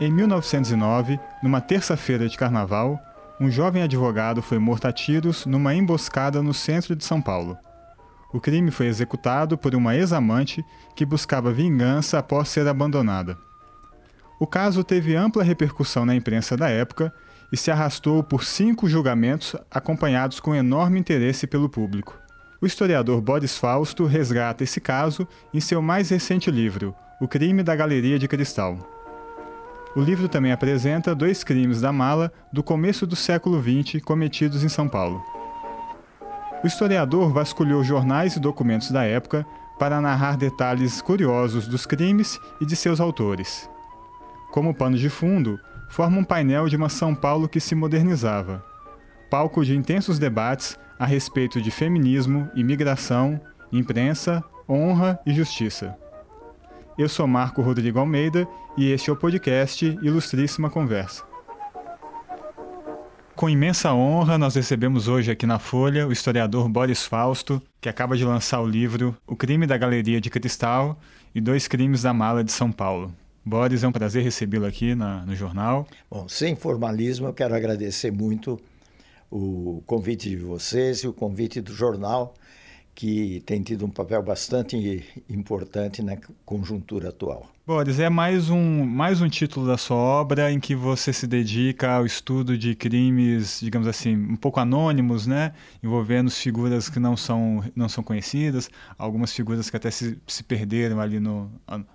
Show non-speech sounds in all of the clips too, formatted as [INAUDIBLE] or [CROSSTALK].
Em 1909, numa terça-feira de carnaval, um jovem advogado foi morto a tiros numa emboscada no centro de São Paulo. O crime foi executado por uma ex-amante que buscava vingança após ser abandonada. O caso teve ampla repercussão na imprensa da época e se arrastou por cinco julgamentos acompanhados com enorme interesse pelo público. O historiador Boris Fausto resgata esse caso em seu mais recente livro, O Crime da Galeria de Cristal. O livro também apresenta dois crimes da mala do começo do século XX cometidos em São Paulo. O historiador vasculhou jornais e documentos da época para narrar detalhes curiosos dos crimes e de seus autores. Como pano de fundo, forma um painel de uma São Paulo que se modernizava, palco de intensos debates a respeito de feminismo, imigração, imprensa, honra e justiça. Eu sou Marco Rodrigo Almeida e este é o podcast Ilustríssima Conversa. Com imensa honra, nós recebemos hoje aqui na Folha o historiador Boris Fausto, que acaba de lançar o livro O Crime da Galeria de Cristal e Dois Crimes da Mala de São Paulo. Boris, é um prazer recebê-lo aqui na, no jornal. Bom, sem formalismo, eu quero agradecer muito o convite de vocês e o convite do jornal que tem tido um papel bastante importante na conjuntura atual. Boris, é mais um, mais um título da sua obra em que você se dedica ao estudo de crimes, digamos assim, um pouco anônimos, né? envolvendo figuras que não são, não são conhecidas, algumas figuras que até se, se perderam ali no,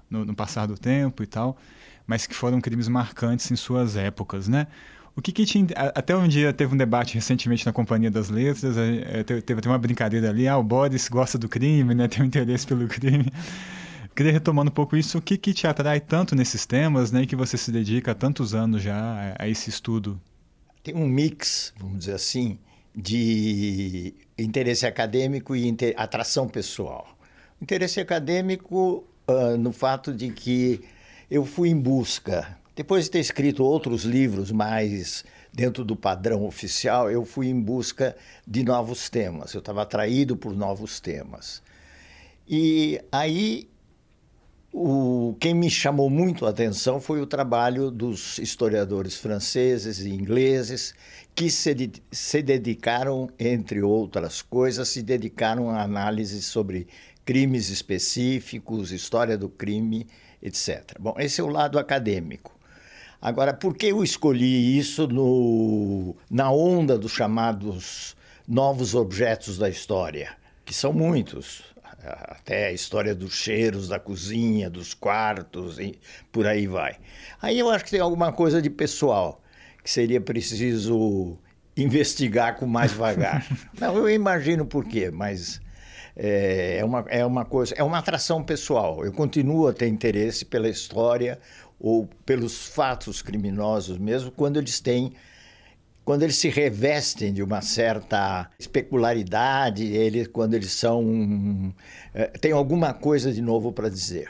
no, no passar do tempo e tal, mas que foram crimes marcantes em suas épocas. Né? O que, que tinha. Até um dia teve um debate recentemente na Companhia das Letras, é, teve, teve uma brincadeira ali, ah, o Boris gosta do crime, né? [LAUGHS] Tem um interesse pelo crime. Queria retomando um pouco isso, o que, que te atrai tanto nesses temas, né? E que você se dedica há tantos anos já a, a esse estudo? Tem um mix, vamos dizer assim, de interesse acadêmico e inter... atração pessoal. Interesse acadêmico uh, no fato de que eu fui em busca depois de ter escrito outros livros mais dentro do padrão oficial, eu fui em busca de novos temas. Eu estava atraído por novos temas. E aí, o, quem me chamou muito a atenção foi o trabalho dos historiadores franceses e ingleses que se, se dedicaram, entre outras coisas, se dedicaram a análise sobre crimes específicos, história do crime, etc. Bom, esse é o lado acadêmico. Agora, por que eu escolhi isso no, na onda dos chamados novos objetos da história? Que são muitos. Até a história dos cheiros da cozinha, dos quartos, e por aí vai. Aí eu acho que tem alguma coisa de pessoal que seria preciso investigar com mais vagar. [LAUGHS] Não, eu imagino por quê, mas é, é uma, é uma coisa, é uma atração pessoal. Eu continuo a ter interesse pela história ou pelos fatos criminosos mesmo, quando eles têm quando eles se revestem de uma certa especularidade, eles, quando eles são é, têm alguma coisa de novo para dizer.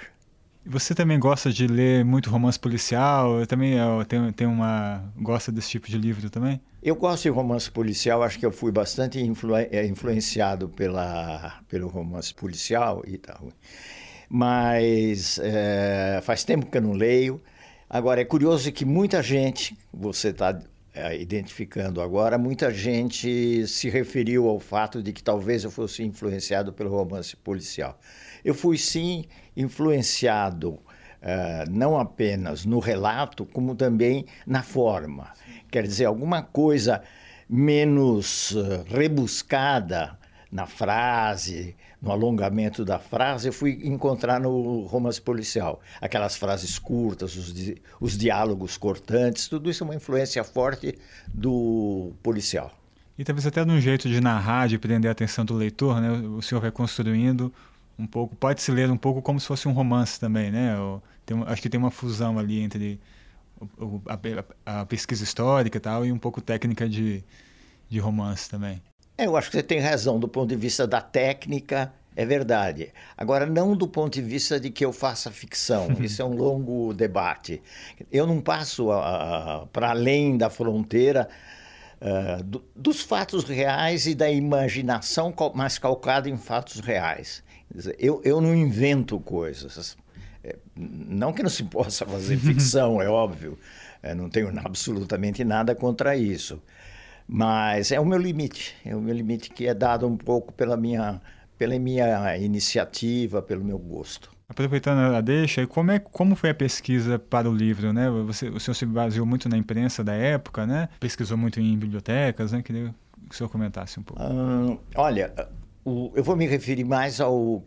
Você também gosta de ler muito romance policial? Eu também eu tenho, tenho uma gosta desse tipo de livro também? Eu gosto de romance policial. Acho que eu fui bastante influ, é, influenciado pela pelo romance policial e tal mas é, faz tempo que eu não leio. Agora, é curioso que muita gente, você está é, identificando agora, muita gente se referiu ao fato de que talvez eu fosse influenciado pelo romance policial. Eu fui sim influenciado Uh, não apenas no relato, como também na forma. Quer dizer, alguma coisa menos uh, rebuscada na frase, no alongamento da frase, eu fui encontrar no romance policial. Aquelas frases curtas, os, di os diálogos cortantes, tudo isso é uma influência forte do policial. E talvez até num jeito de narrar, de prender a atenção do leitor, né? O senhor vai construindo um pouco, pode se ler um pouco como se fosse um romance também, né? Tem, acho que tem uma fusão ali entre o, a, a, pesquisa histórica e tal e um pouco técnica de, de romance também. É, eu acho que você tem razão do ponto de vista da técnica, é verdade. Agora, não do ponto de vista de que eu faça ficção. [LAUGHS] Isso é um longo debate. Eu não passo para além da fronteira uh, do, dos fatos reais e da imaginação mais calcada em fatos reais. Eu, eu não invento coisas. É, não que não se possa fazer [LAUGHS] ficção, é óbvio, é, não tenho absolutamente nada contra isso. Mas é o meu limite, é o meu limite que é dado um pouco pela minha, pela minha iniciativa, pelo meu gosto. Aproveitando a deixa, como, é, como foi a pesquisa para o livro? Né? Você, o senhor se baseou muito na imprensa da época, né? pesquisou muito em bibliotecas, né? queria que o senhor comentasse um pouco. olha, o, eu vou me referir mais ao,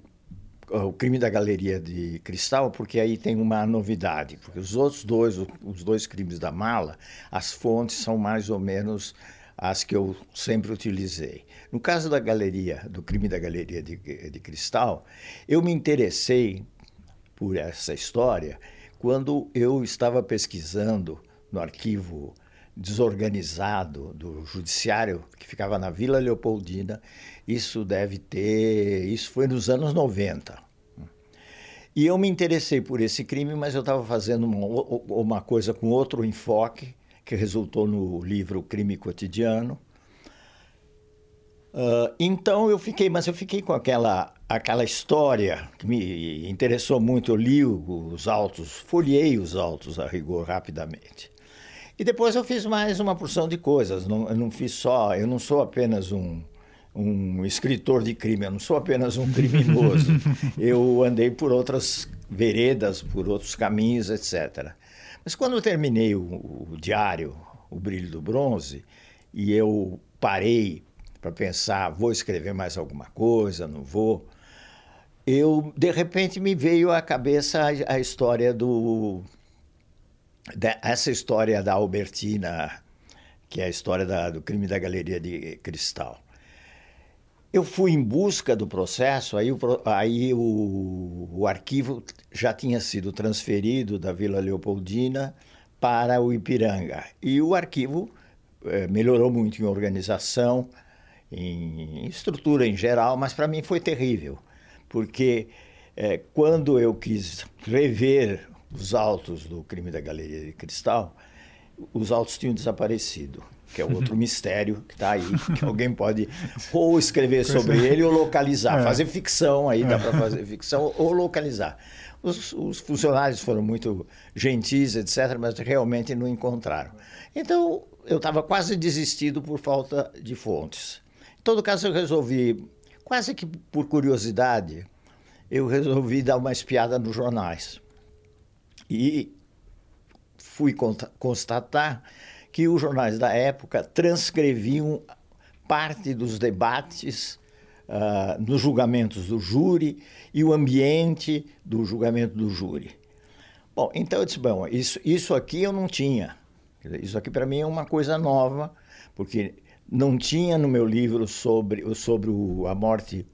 ao, crime da Galeria de Cristal, porque aí tem uma novidade, porque os outros dois, os dois crimes da mala, as fontes são mais ou menos as que eu sempre utilizei. No caso da galeria, do crime da Galeria de, de Cristal, eu me interessei por essa história quando eu estava pesquisando no arquivo desorganizado do judiciário que ficava na Vila Leopoldina. Isso deve ter, isso foi nos anos 90. E eu me interessei por esse crime, mas eu estava fazendo uma, uma, coisa com outro enfoque, que resultou no livro Crime Cotidiano. Uh, então eu fiquei, mas eu fiquei com aquela aquela história que me interessou muito. Eu li os autos, folhei os autos a rigor rapidamente. E depois eu fiz mais uma porção de coisas. Não, eu não fiz só, eu não sou apenas um, um escritor de crime, eu não sou apenas um criminoso. [LAUGHS] eu andei por outras veredas, por outros caminhos, etc. Mas quando eu terminei o, o diário, O Brilho do Bronze, e eu parei para pensar, vou escrever mais alguma coisa, não vou. Eu, de repente, me veio à cabeça a, a história do. Essa história da Albertina, que é a história da, do crime da Galeria de Cristal. Eu fui em busca do processo, aí, o, aí o, o arquivo já tinha sido transferido da Vila Leopoldina para o Ipiranga. E o arquivo eh, melhorou muito em organização, em estrutura em geral, mas para mim foi terrível, porque é, quando eu quis rever os autos do crime da Galeria de Cristal, os autos tinham desaparecido, que é outro [LAUGHS] mistério que está aí, que [LAUGHS] alguém pode ou escrever sobre ele ou localizar, [LAUGHS] é. fazer ficção aí, dá para é. fazer ficção ou localizar. Os, os, funcionários foram muito gentis, etc., mas realmente não encontraram. Então, eu estava quase desistido por falta de fontes. Em todo caso, eu resolvi, quase que por curiosidade, eu resolvi dar uma espiada nos jornais. E fui constatar que os jornais da época transcreviam parte dos debates uh, nos julgamentos do júri e o ambiente do julgamento do júri. Bom, então eu disse, bom, isso, isso aqui eu não tinha. Isso aqui para mim é uma coisa nova, porque não tinha no meu livro sobre, sobre o, a morte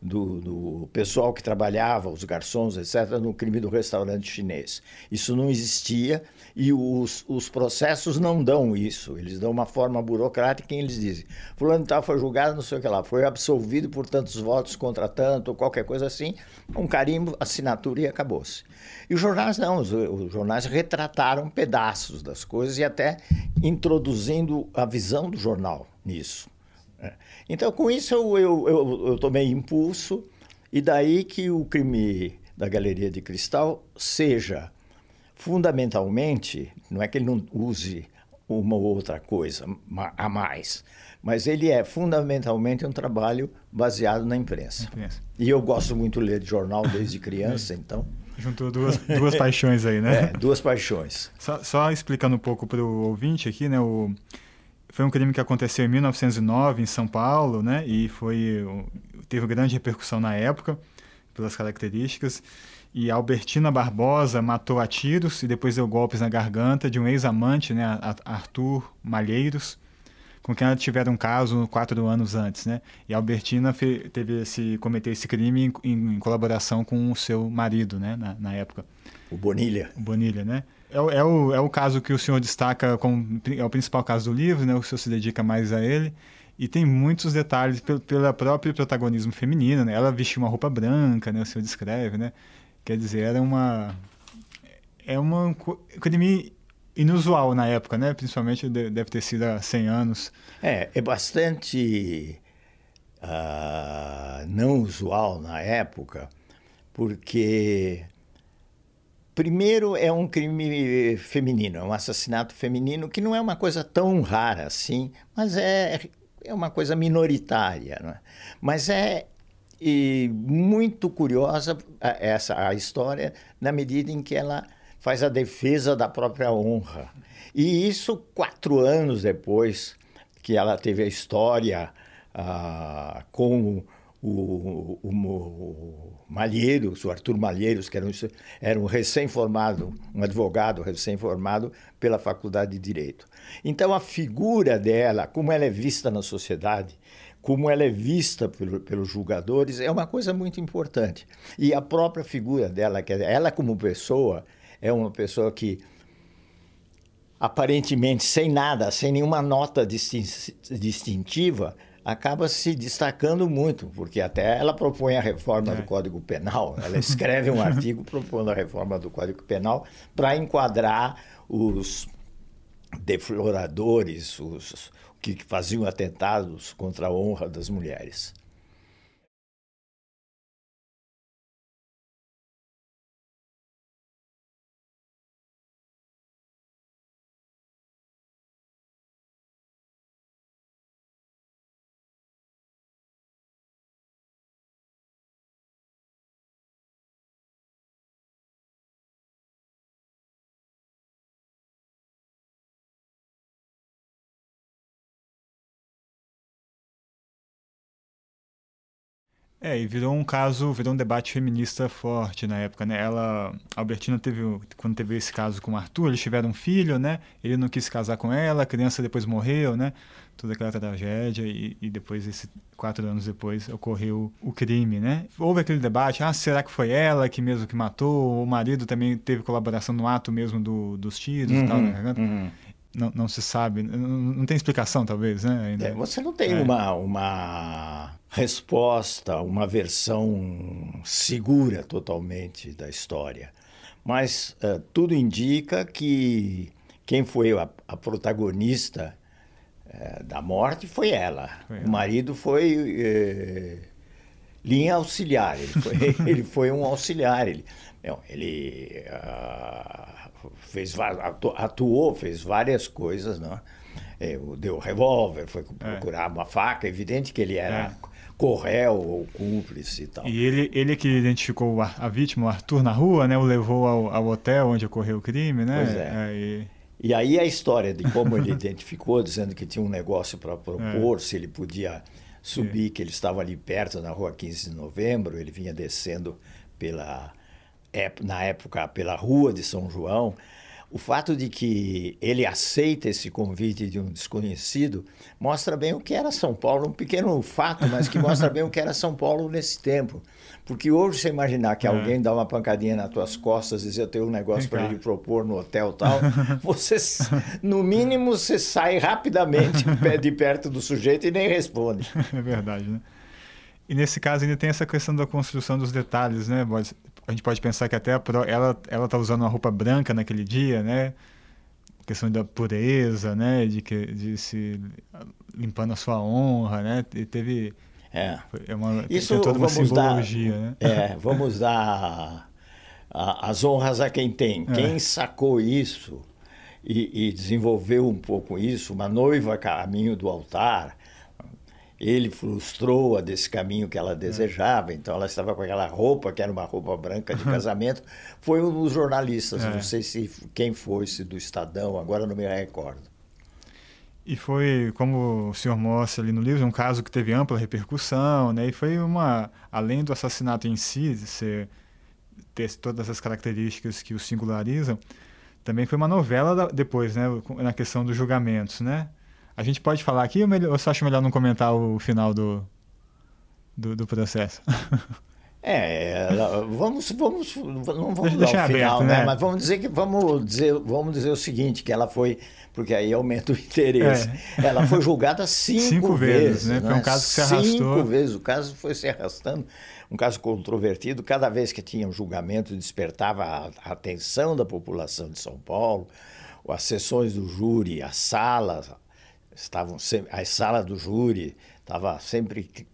do, do, pessoal que trabalhava, os garçons, etc., no crime do restaurante chinês. Isso não existia e os, os processos não dão isso. Eles dão uma forma burocrática em eles dizem: Fulano tal foi julgado, não sei o que lá, foi absolvido por tantos votos contra tanto, ou qualquer coisa assim, um carimbo, assinatura e acabou-se. E os jornais não, os, os jornais retrataram pedaços das coisas e até introduzindo a visão do jornal nisso. É. Então, com isso, eu, eu, eu, eu tomei impulso, e daí que o crime da Galeria de Cristal seja fundamentalmente, não é que ele não use uma ou outra coisa a mais, mas ele é fundamentalmente um trabalho baseado na imprensa. imprensa. E eu gosto muito de ler jornal desde criança, [LAUGHS] então. Juntou duas, duas paixões aí, né? É, duas paixões. Só, só explicando um pouco para o ouvinte aqui, né? O, foi um crime que aconteceu em 1909 em São Paulo, né? E foi teve grande repercussão na época pelas características. E Albertina Barbosa matou a tiros e depois deu golpes na garganta de um ex-amante, né, Arthur Malheiros, com quem ela tiveram um caso quatro anos antes, né? E Albertina teve esse cometeu esse crime em, em, em, colaboração com o seu marido, né, na, na época. O Bonilha. O Bonilha, né? É, é, o, é o caso que o senhor destaca como é o principal caso do livro, né? O senhor se dedica mais a ele. E tem muitos detalhes pelo, pelo próprio protagonismo feminino, né? Ela vestiu uma roupa branca, né? O senhor descreve, né? Quer dizer, era uma... É uma crime inusual na época, né? Principalmente deve ter sido há 100 anos. É, é bastante uh, não usual na época, porque primeiro, é um crime feminino, é um assassinato feminino que não é uma coisa tão rara assim, mas é, é uma coisa minoritária. Né? Mas é muito curiosa essa a história na medida em que ela faz a defesa da própria honra e isso quatro anos depois que ela teve a história ah, com o, o, o, Malheiros, o Arthur Malheiros, que era um, era um recém-formado, um advogado recém-formado pela Faculdade de Direito. Então, a figura dela, como ela é vista na sociedade, como ela é vista pelo, pelos julgadores, é uma coisa muito importante. E a própria figura dela, que ela como pessoa, é uma pessoa que aparentemente sem nada, sem nenhuma nota distintiva, acaba se destacando muito, porque até ela propõe a reforma é. do Código Penal, ela escreve um [LAUGHS] artigo propondo a reforma do Código Penal para enquadrar os defloradores, os que faziam atentados contra a honra das mulheres. É, e virou um caso, virou um debate feminista forte na época, né? Ela, a Albertina teve, quando teve esse caso com o Arthur, eles tiveram um filho, né? Ele não quis casar com ela, a criança depois morreu, né? Toda aquela tragédia e, e depois, esse, quatro anos depois, ocorreu o crime, né? Houve aquele debate, ah, será que foi ela que mesmo que matou? O marido também teve colaboração no ato mesmo do, dos tiros uhum, e tal, né? Uhum não, não se sabe, não, não tem explicação talvez, né? É, você não tem é. uma, uma resposta, uma versão segura totalmente da história, mas uh, tudo indica que quem foi a, a protagonista uh, da morte foi ela. Foi o marido foi uh, linha auxiliar, ele foi, [LAUGHS] ele foi um auxiliar, ele, não, ele ah, fez atuou, fez várias coisas, não? É, deu revólver, foi é. procurar é. uma faca, evidente que ele era é. corréu ou cúmplice e tal. E ele, ele que identificou a, a vítima, o Arthur, na rua, né? O levou ao, ao hotel onde ocorreu o crime, né? Pois é. é e... e... aí a história de como ele [LAUGHS] identificou, dizendo que tinha um negócio para propor, se ele podia subir, que ele estava ali perto, na rua 15 de novembro, ele vinha descendo pela na época pela Rua de São João, o fato de que ele aceita esse convite de um desconhecido mostra bem o que era São Paulo, um pequeno fato, mas que mostra bem o que era São Paulo nesse tempo. Porque hoje você imaginar que é. alguém dá uma pancadinha nas tuas costas e diz eu tenho um negócio para lhe propor no hotel tal, [LAUGHS] você, no mínimo, você sai rapidamente [LAUGHS] de perto do sujeito e nem responde. É verdade, né? E nesse caso ainda tem essa questão da construção dos detalhes, né, A gente pode pensar que até ela ela tá usando uma roupa branca naquele dia, né? A questão da pureza, né, de que de se limpando a sua honra, né? E teve é, é uma Isso tem toda uma simbologia, dar, né? É, vamos dar a, as honras a quem tem. É. Quem sacou isso e, e desenvolveu um pouco isso, uma noiva a caminho do altar, ele frustrou a desse caminho que ela desejava, então ela estava com aquela roupa, que era uma roupa branca de casamento. Foi um dos jornalistas, é. não sei se quem foi, se do Estadão, agora não me recordo. E foi, como o senhor mostra ali no livro, um caso que teve ampla repercussão, né? E foi uma, além do assassinato em si, de ser, ter todas as características que o singularizam, também foi uma novela da, depois, né? Na questão dos julgamentos, né? A gente pode falar aqui ou, melhor, ou você acha melhor não comentar o final do, do, do processo? [LAUGHS] É, vamos, vamos, não vamos Deixa dar o final, aberto, né? né? Mas vamos dizer que vamos dizer, vamos dizer o seguinte, que ela foi, porque aí aumenta o interesse. É. Ela foi julgada [LAUGHS] cinco, cinco vezes, vezes, né? Foi um né? caso que se arrastou. Cinco vezes, o caso foi se arrastando, um caso controvertido. Cada vez que tinha um julgamento despertava a atenção da população de São Paulo, as sessões do júri, as salas, estavam sempre, a do júri estava sempre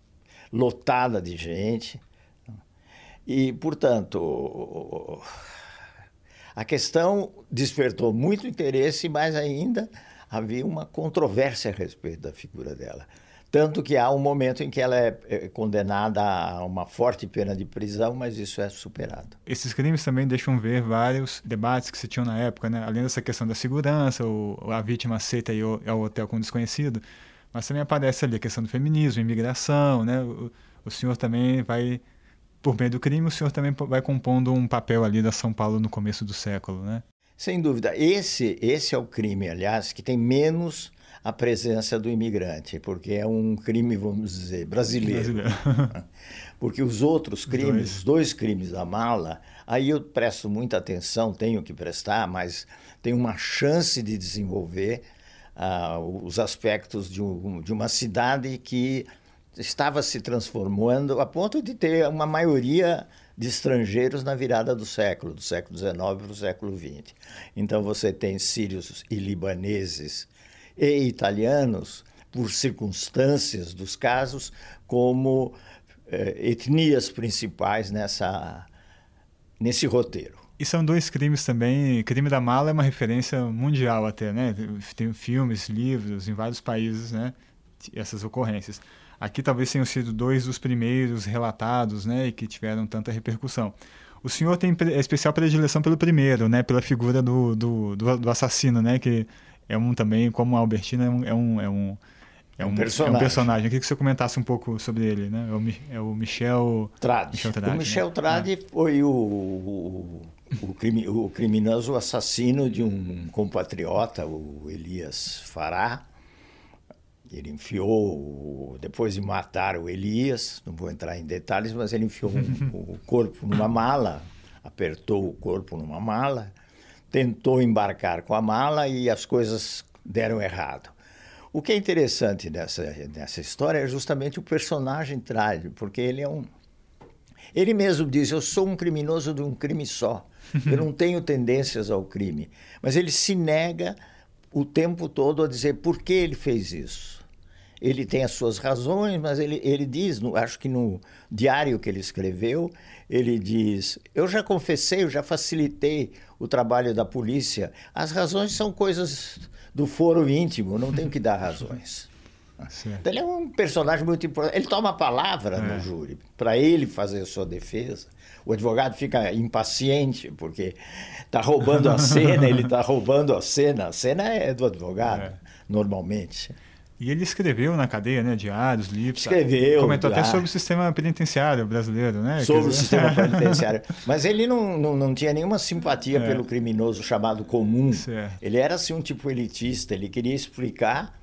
lotada de gente. E, portanto, A questão despertou muito interesse, mas ainda havia uma controvérsia a respeito da figura dela. Tanto que há um momento em que ela é, é condenada a uma forte pena de prisão, mas isso é superado. Esses crimes também deixam ver vários debates que se tinham na época, né? além dessa questão da segurança, o, a vítima aceita ir ao hotel com um desconhecido, mas também aparece ali a questão do feminismo, imigração, né? O, o senhor também vai, por meio do crime, o senhor também vai compondo um papel ali da São Paulo no começo do século, né? Sem dúvida. Esse, esse é o crime, aliás, que tem menos a presença do imigrante, porque é um crime, vamos dizer, brasileiro. brasileiro. [LAUGHS] porque os outros crimes, dois. os dois crimes da mala, aí eu presto muita atenção, tenho que prestar, mas tem uma chance de desenvolver uh, os aspectos de, um, de uma cidade que estava se transformando a ponto de ter uma maioria de estrangeiros na virada do século, do século XIX para o século XX. Então você tem sírios e libaneses e italianos, por circunstâncias dos casos, como eh, etnias principais nessa, nesse roteiro. E são dois crimes também. Crime da mala é uma referência mundial até, né? Tem filmes, livros em vários países, né? Essas ocorrências. Aqui talvez tenham sido dois dos primeiros relatados, né? E que tiveram tanta repercussão. O senhor tem especial predileção pelo primeiro, né? Pela figura do, do, do, do assassino, né? Que é um também, como a Albertina, é um, é um, é um é um, personagem. É um personagem. Eu queria que você comentasse um pouco sobre ele, né? É o, é o Michel Trade. Michel Trade, o Michel né? Trade é. foi o, o, o, crime, o criminoso assassino de um compatriota, o Elias Fará. Ele enfiou, depois de matar o Elias, não vou entrar em detalhes, mas ele enfiou [LAUGHS] o corpo numa mala, apertou o corpo numa mala tentou embarcar com a mala e as coisas deram errado. O que é interessante nessa, nessa história é justamente o personagem trágico, porque ele é um. Ele mesmo diz: Eu sou um criminoso de um crime só. [LAUGHS] Eu não tenho tendências ao crime. Mas ele se nega o tempo todo a dizer por que ele fez isso. Ele tem as suas razões, mas ele, ele diz, no, acho que no diário que ele escreveu, ele diz: Eu já confessei, eu já facilitei o trabalho da polícia. As razões são coisas do foro íntimo, não tenho que dar razões. [LAUGHS] Então, ele é um personagem muito importante. Ele toma a palavra é. no júri para ele fazer a sua defesa. O advogado fica impaciente porque está roubando a cena, ele está [LAUGHS] roubando a cena. A cena é do advogado, é. normalmente. E ele escreveu na cadeia, né? Diários, livros. Escreveu. Comentou até sobre o sistema penitenciário brasileiro, né? Sobre dizer... o sistema [LAUGHS] penitenciário. Mas ele não, não, não tinha nenhuma simpatia é. pelo criminoso chamado comum. Certo. Ele era assim um tipo elitista. Ele queria explicar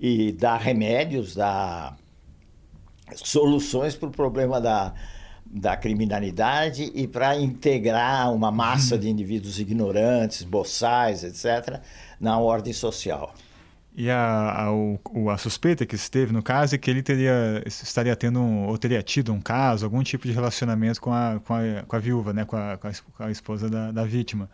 e dar remédios, dar soluções para o problema da, da criminalidade e para integrar uma massa de indivíduos ignorantes, boçais, etc., na ordem social. E a, a, a, suspeita que se teve no caso é que ele teria, estaria tendo um, ou teria tido um caso, algum tipo de relacionamento com a, com a, com a viúva, né, com a, com a esposa da, da vítima.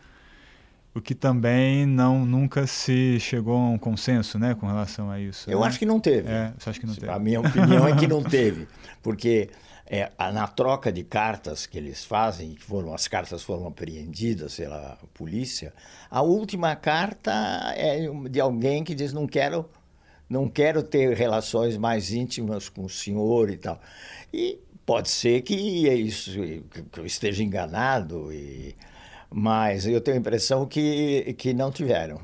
O que também não nunca se chegou a um consenso né, com relação a isso. Eu né? acho que não teve. É, você acha que não teve? A minha opinião é que não [LAUGHS] teve. Porque é, na troca de cartas que eles fazem, que foram as cartas foram apreendidas pela polícia, a última carta é de alguém que diz não quero não quero ter relações mais íntimas com o senhor e tal. E pode ser que é isso que eu esteja enganado, e, mas eu tenho a impressão que, que não tiveram.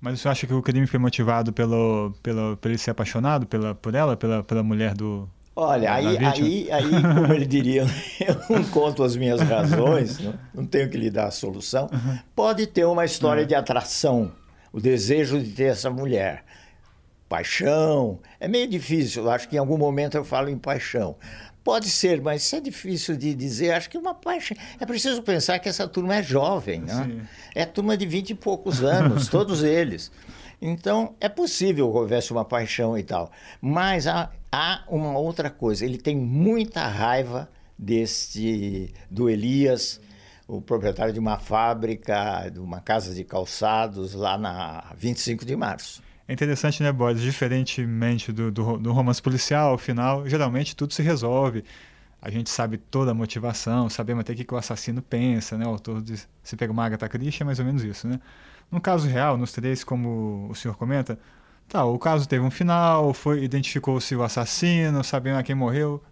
Mas você acha que o crime foi motivado pelo, pelo, por ele ser apaixonado pela, por ela, pela, pela mulher do, Olha, aí, aí, aí, como ele diria, [LAUGHS] eu não conto as minhas razões, não, não tenho que lhe dar a solução. Uhum. Pode ter uma história uhum. de atração, o desejo de ter essa mulher. Paixão, é meio difícil, eu acho que em algum momento eu falo em paixão. Pode ser, mas isso é difícil de dizer. Acho que uma paixão. É preciso pensar que essa turma é jovem, né? É turma de vinte e poucos anos, [LAUGHS] todos eles. Então, é possível que houvesse uma paixão e tal. Mas há, há uma outra coisa. Ele tem muita raiva deste do Elias, o proprietário de uma fábrica, de uma casa de calçados lá na 25 de março. É interessante, né, Boris? Diferentemente do, do, do romance policial, ao final, geralmente tudo se resolve a gente sabe toda a motivação, sabemos até o que, o assassino pensa, né? O autor de Se Pega uma Agatha Christie é mais ou menos isso, né? No caso real, nos três, como o senhor comenta, tá, o caso teve um final, foi identificou-se o assassino, sabendo a quem morreu,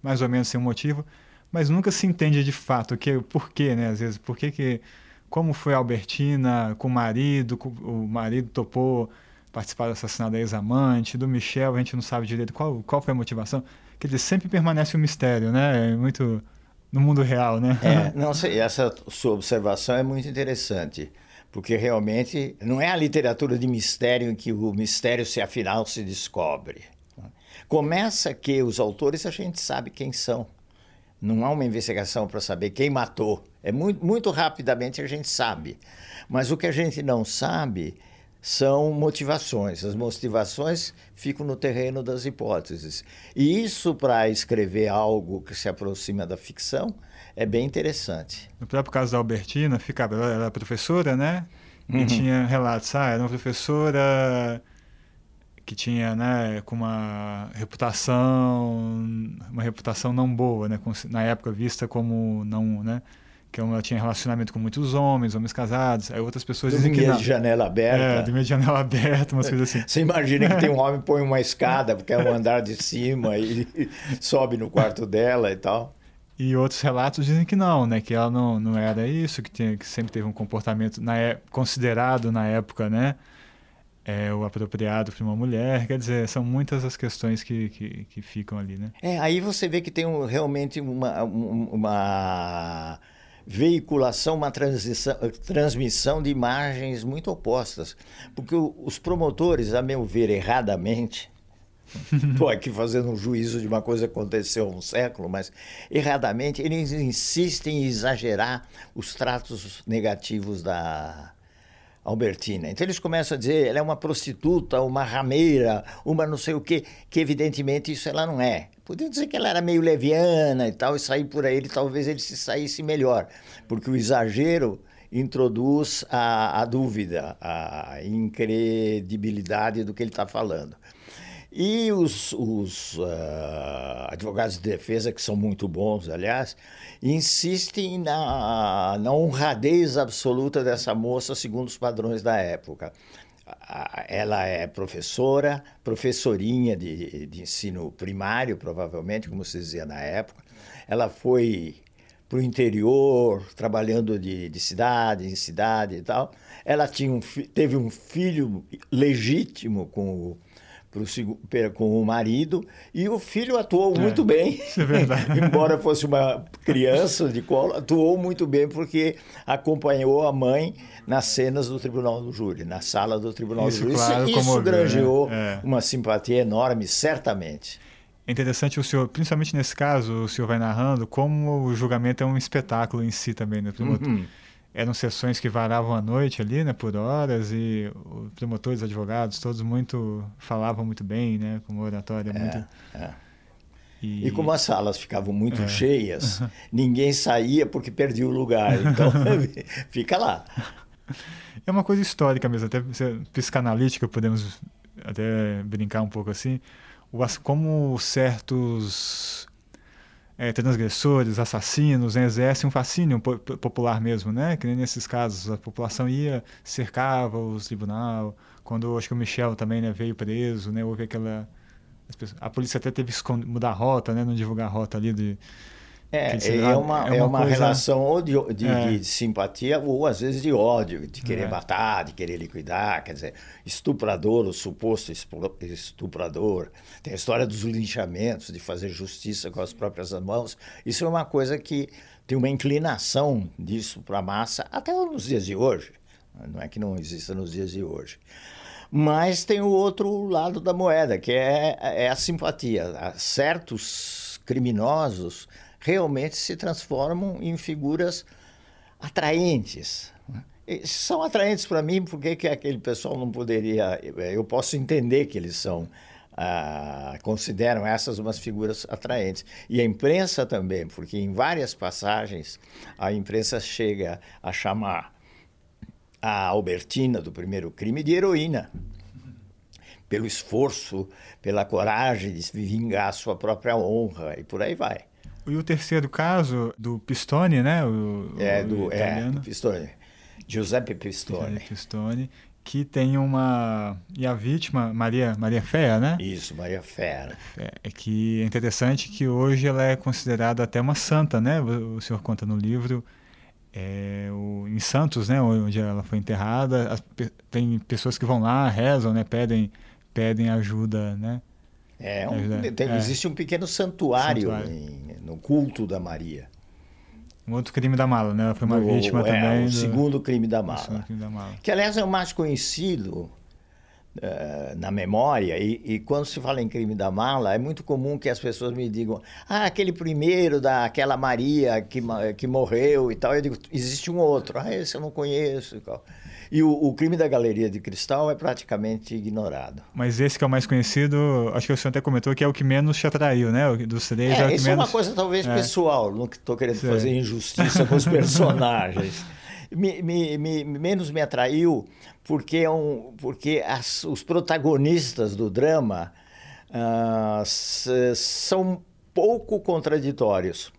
mais ou menos sem um motivo, mas nunca se entende de fato que, por quê, né? Às vezes, por que que como foi a Albertina com o marido, com, o marido topou participar do assassinato da ex-amante, do Michel, a gente não sabe direito qual, qual foi a motivação. Quer dizer, sempre permanece um mistério, né? É muito no mundo real, né? É, [LAUGHS] não sei, essa sua observação é muito interessante, porque realmente não é a literatura de mistério em que o mistério se afinal se descobre. Começa que os autores a gente sabe quem são. Não há uma investigação para saber quem matou. É muito, muito rapidamente a gente sabe. Mas o que a gente não sabe são motivações. As motivações ficam no terreno das hipóteses. E isso, para escrever algo que se aproxima da ficção, é bem interessante. No próprio caso da Albertina, ficava, ela era professora, né? E uhum. tinha relatos, ah, era uma professora que tinha, né, com uma reputação, uma reputação não boa, né, na época vista como não, né, que ela tinha relacionamento com muitos homens, homens casados. Aí outras pessoas dizem que de janela aberta. É, de de janela [LAUGHS] aberta, umas coisas assim. Você imagina que tem um [LAUGHS] homem põe uma escada, porque é um andar de cima e [LAUGHS] sobe no quarto dela e tal. E outros relatos dizem que não, né? Que ela não, não era isso, que, tinha, que sempre teve um comportamento na, é, considerado na época, né? É, o apropriado para uma mulher. Quer dizer, são muitas as questões que, que, que ficam ali, né? É, aí você vê que tem um, realmente uma, uma veiculação, uma transmissão de imagens muito opostas. Porque os promotores, a meu ver, erradamente, [LAUGHS] estou aqui fazendo um juízo de uma coisa que aconteceu há um século, mas erradamente eles insistem em exagerar os tratos negativos da Albertina. Então eles começam a dizer, ela é uma prostituta, uma rameira, uma não sei o quê, que evidentemente isso ela não é. Podiam dizer que ela era meio leviana e tal, e sair por aí, talvez ele se saísse melhor, porque o exagero introduz a, a dúvida, a incredibilidade do que ele está falando. E os, os uh, advogados de defesa, que são muito bons, aliás, insistem na, na honradez absoluta dessa moça segundo os padrões da época ela é professora, professorinha de, de ensino primário, provavelmente, como se dizia na época. Ela foi para o interior, trabalhando de, de, cidade em cidade e tal. Ela tinha um, teve um filho legítimo com o pro, com o marido e o filho atuou é, muito bem. Isso é verdade. [LAUGHS] Embora fosse uma criança de colo, atuou muito bem porque acompanhou a mãe nas cenas do Tribunal do Júri, na sala do Tribunal isso, do Júri. Claro, isso, isso granjeou é. uma simpatia enorme, certamente. É interessante o senhor, principalmente nesse caso, o senhor vai narrando como o julgamento é um espetáculo em si também, né? Uhum eram sessões que variavam a noite ali, né, por horas, e os promotores, advogados, todos muito falavam muito bem, né, com uma oratória é, muito... É. E... e... como as salas ficavam muito é. cheias, [LAUGHS] ninguém saía porque perdia o lugar, então [LAUGHS] [LAUGHS] fica lá. É uma coisa histórica mesmo, até psicanalítica, podemos até brincar um pouco assim, como certos é, transgressores, assassinos, né, exerce um fascínio popular mesmo, né? Que nem nesses casos a população ia, cercava o tribunal. Quando acho que o Michel também né, veio preso, né? Houve aquela a polícia até teve que mudar a rota, né? Não divulgar a rota ali de é, é, uma, é uma, é uma coisa... relação ou de, de, é. de, simpatia ou às vezes de ódio, de querer é. matar, de querer liquidar. Quer dizer, estuprador, o suposto estuprador. Tem a história dos linchamentos, de fazer justiça com as próprias mãos. Isso é uma coisa que tem uma inclinação disso para a massa até nos dias de hoje. Não é que não exista nos dias de hoje. Mas tem o outro lado da moeda, que é, é a simpatia. Certos criminosos realmente se transformam em figuras atraentes. são atraentes para mim, porque que aquele pessoal não poderia. Eu posso entender que eles são. Ah, consideram essas umas figuras atraentes. E a imprensa também, porque em várias passagens a imprensa chega a chamar a Albertina do primeiro crime de heroína, pelo esforço, pela coragem de vingar a sua própria honra e por aí vai. E o terceiro caso do Pistone, né? O, é, do, é, do Pistone. Giuseppe Pistone. Giuseppe Pistone, que tem uma... E a vítima, Maria, Maria Fea, né? Isso, Maria Fea. É, é que é interessante que hoje ela é considerada até uma santa, né? O senhor conta no livro é, o, em Santos, né, onde ela foi enterrada, as, tem pessoas que vão lá, rezam, né, pedem, pedem ajuda, né? É, um, ajuda, tem, é, existe um pequeno santuário, santuário. Em, no culto da Maria. Um outro crime da mala, né? Ela foi uma no, vítima é, também. O do, segundo crime da mala. Crime da mala. Que, aliás, é o mais conhecido uh, na memória, e, e, quando se fala em crime da mala, é muito comum que as pessoas me digam: ah, aquele primeiro daquela Maria que, que morreu e tal. Eu digo: existe um outro. Ah, esse eu não conheço e tal. E o, o, crime da Galeria de Cristal é praticamente ignorado. Mas esse que é o mais conhecido, acho que o senhor até comentou que é o que menos te atraiu, né? Dos três é, é o que isso menos... é uma coisa talvez é. pessoal, não estou querendo Sei. fazer injustiça com os [LAUGHS] personagens. Me, me, me, menos me atraiu porque, é um, porque as, os protagonistas do drama uh, são pouco contraditórios.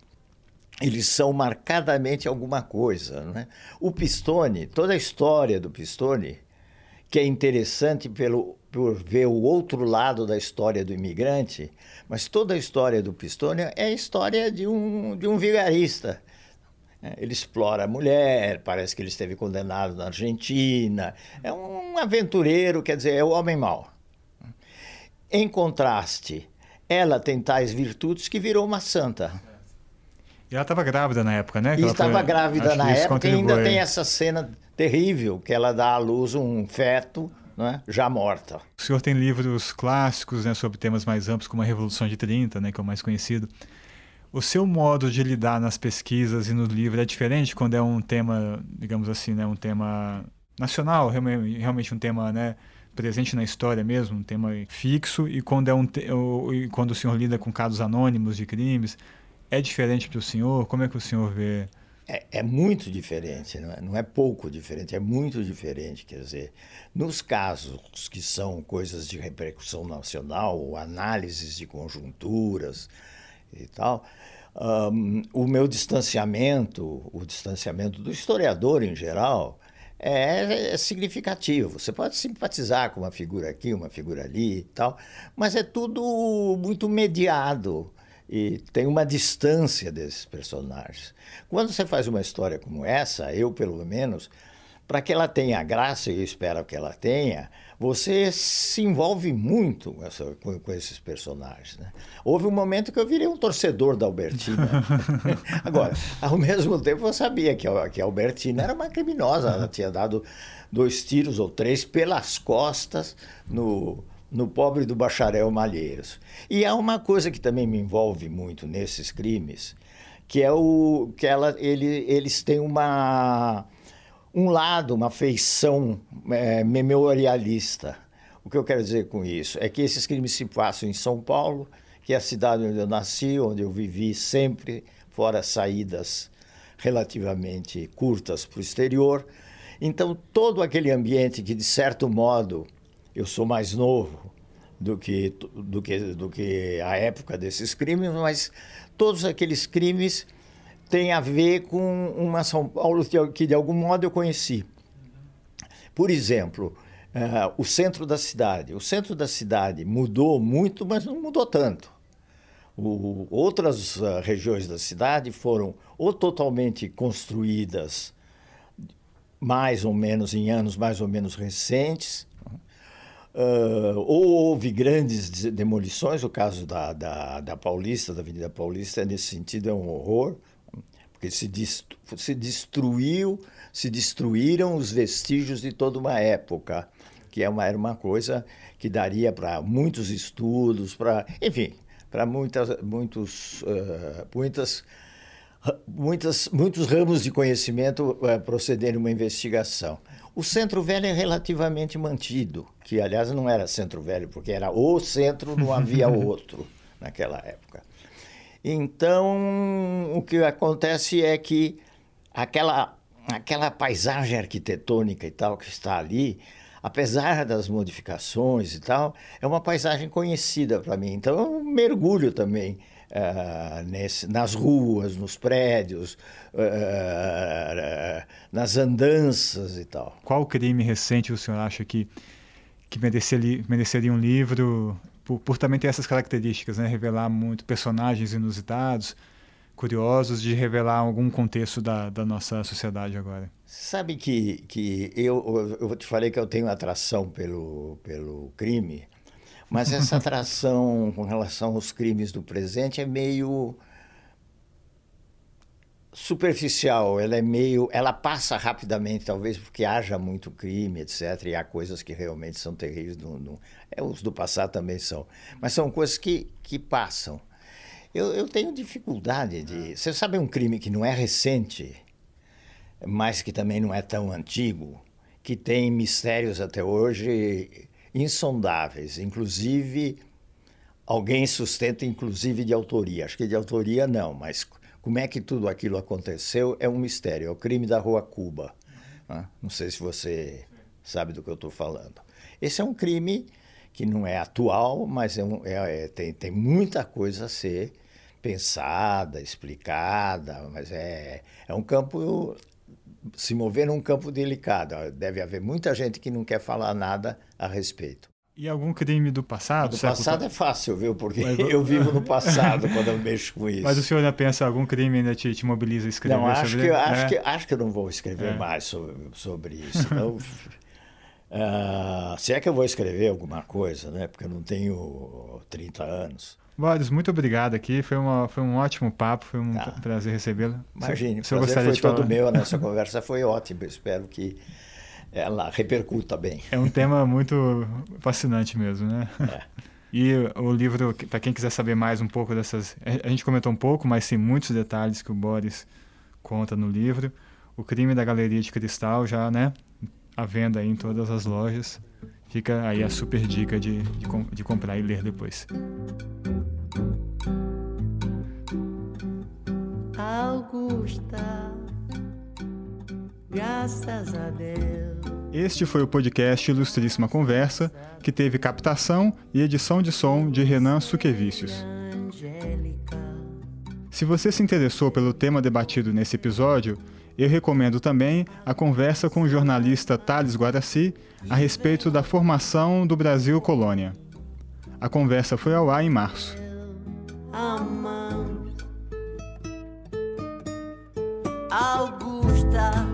Eles são marcadamente alguma coisa. Né? O Pistone, toda a história do Pistone, que é interessante pelo, por ver o outro lado da história do imigrante, mas toda a história do Pistone é a história de um, de um vigarista ele explora a mulher, parece que ele esteve condenado na Argentina. É um aventureiro, quer dizer, é o homem mau. Em contraste, ela tem tais virtudes que virou uma santa. E ela estava grávida na época, né? E estava foi... grávida na época e ainda tem essa cena terrível que ela dá à luz um feto né, já morta. O senhor tem livros clássicos né, sobre temas mais amplos, como a Revolução de 30, né, que é o mais conhecido. O seu modo de lidar nas pesquisas e no livro é diferente quando é um tema, digamos assim, né, um tema nacional, realmente um tema, né, presente na história mesmo, um tema fixo, e quando é um e quando o senhor lida com casos anônimos de crimes, é diferente para o senhor? Como é que o senhor vê? É, é muito diferente, não é? não é pouco diferente, é muito diferente. Quer dizer, nos casos que são coisas de repercussão nacional, ou análises de conjunturas, e tal, um, o meu distanciamento, o distanciamento do historiador em geral, é, é, significativo. Você pode simpatizar com uma figura aqui, uma figura ali e tal, mas é tudo muito mediado e tem uma distância desses personagens. Quando você faz uma história como essa, eu pelo menos, para que ela tenha graça, e eu espero que ela tenha, você se envolve muito com, essa, com, com, esses personagens. Né? Houve um momento que eu virei um torcedor da Albertina. [LAUGHS] Agora, ao mesmo tempo, eu sabia que a, que a Albertina era uma criminosa. Ela tinha dado dois tiros ou três pelas costas no, no pobre do bacharel Malheiros. E há uma coisa que também me envolve muito nesses crimes, que é o que ela, ele, eles têm uma um lado, uma feição é, memorialista. O que eu quero dizer com isso é que esses crimes se passam em São Paulo, que é a cidade onde eu nasci, onde eu vivi sempre, fora saídas relativamente curtas para o exterior. Então, todo aquele ambiente que, de certo modo, eu sou mais novo do que, do que, do que a época desses crimes, mas todos aqueles crimes tem a ver com uma São Paulo que de algum modo eu conheci. Por exemplo, uh, o centro da cidade. O centro da cidade mudou muito, mas não mudou tanto. O, outras uh, regiões da cidade foram ou totalmente construídas mais ou menos em anos mais ou menos recentes, uh, ou houve grandes demolições. O caso da, da, da Paulista, da Avenida Paulista, nesse sentido é um horror porque se, se destruiu, se destruíram os vestígios de toda uma época, que é uma, era uma coisa que daria para muitos estudos, para, enfim, para muitas, muitos, uh, muitas, muitas, muitos ramos de conhecimento uh, procederem uma investigação. O Centro Velho é relativamente mantido, que aliás não era Centro Velho, porque era o centro, não havia [LAUGHS] outro naquela época. Então, o que acontece é que aquela, aquela paisagem arquitetônica e tal que está ali, apesar das modificações e tal, é uma paisagem conhecida para mim. Então, eu mergulho também uh, nesse, nas ruas, nos prédios, uh, nas andanças e tal. Qual crime recente o senhor acha que, que mereceria, mereceria um livro por, por também ter essas características, né? revelar muito personagens inusitados, curiosos, de revelar algum contexto da, da nossa sociedade agora? Sabe que, que eu, eu te falei que eu tenho atração pelo, pelo crime, mas essa [LAUGHS] atração com relação aos crimes do presente é meio superficial, ela é meio, ela passa rapidamente, talvez porque haja muito crime, etc. E há coisas que realmente são terríveis, no, no, é, os do passado também são, mas são coisas que, que passam. Eu, eu tenho dificuldade de, você sabe um crime que não é recente, mas que também não é tão antigo, que tem mistérios até hoje insondáveis, inclusive alguém sustenta inclusive de autoria. Acho que de autoria não, mas como é que tudo aquilo aconteceu é um mistério. É o crime da Rua Cuba. Né? Não sei se você sabe do que eu estou falando. Esse é um crime que não é atual, mas é um, é, é, tem, tem muita coisa a ser pensada, explicada, mas é, é um campo se mover num campo delicado. Deve haver muita gente que não quer falar nada a respeito. E algum crime do passado? Do passado é fácil, viu? Porque Mas... eu vivo no [LAUGHS] passado quando eu mexo com isso. Mas o senhor ainda pensa algum crime ainda te, te mobiliza a escrever não, acho sobre que, acho, é. que, acho que eu não vou escrever é. mais sobre, sobre isso. Uh, [LAUGHS] se é que eu vou escrever alguma coisa, né? Porque eu não tenho 30 anos. Boris, muito obrigado aqui. Foi, uma, foi um ótimo papo, foi um tá. prazer recebê-lo. Imagine, o prazer foi todo falar? meu. A nossa conversa foi ótima. Espero que ela repercuta bem. É um tema muito fascinante mesmo, né? É. E o livro, para quem quiser saber mais um pouco dessas. A gente comentou um pouco, mas tem muitos detalhes que o Boris conta no livro. O Crime da Galeria de Cristal já, né? À venda aí em todas as lojas. Fica aí a super dica de, de, de comprar e ler depois. Augusta, graças a Deus. Este foi o podcast Ilustríssima Conversa, que teve captação e edição de som de Renan Suquevicius. Se você se interessou pelo tema debatido nesse episódio, eu recomendo também a conversa com o jornalista Thales Guaraci a respeito da formação do Brasil colônia. A conversa foi ao ar em março. Augusta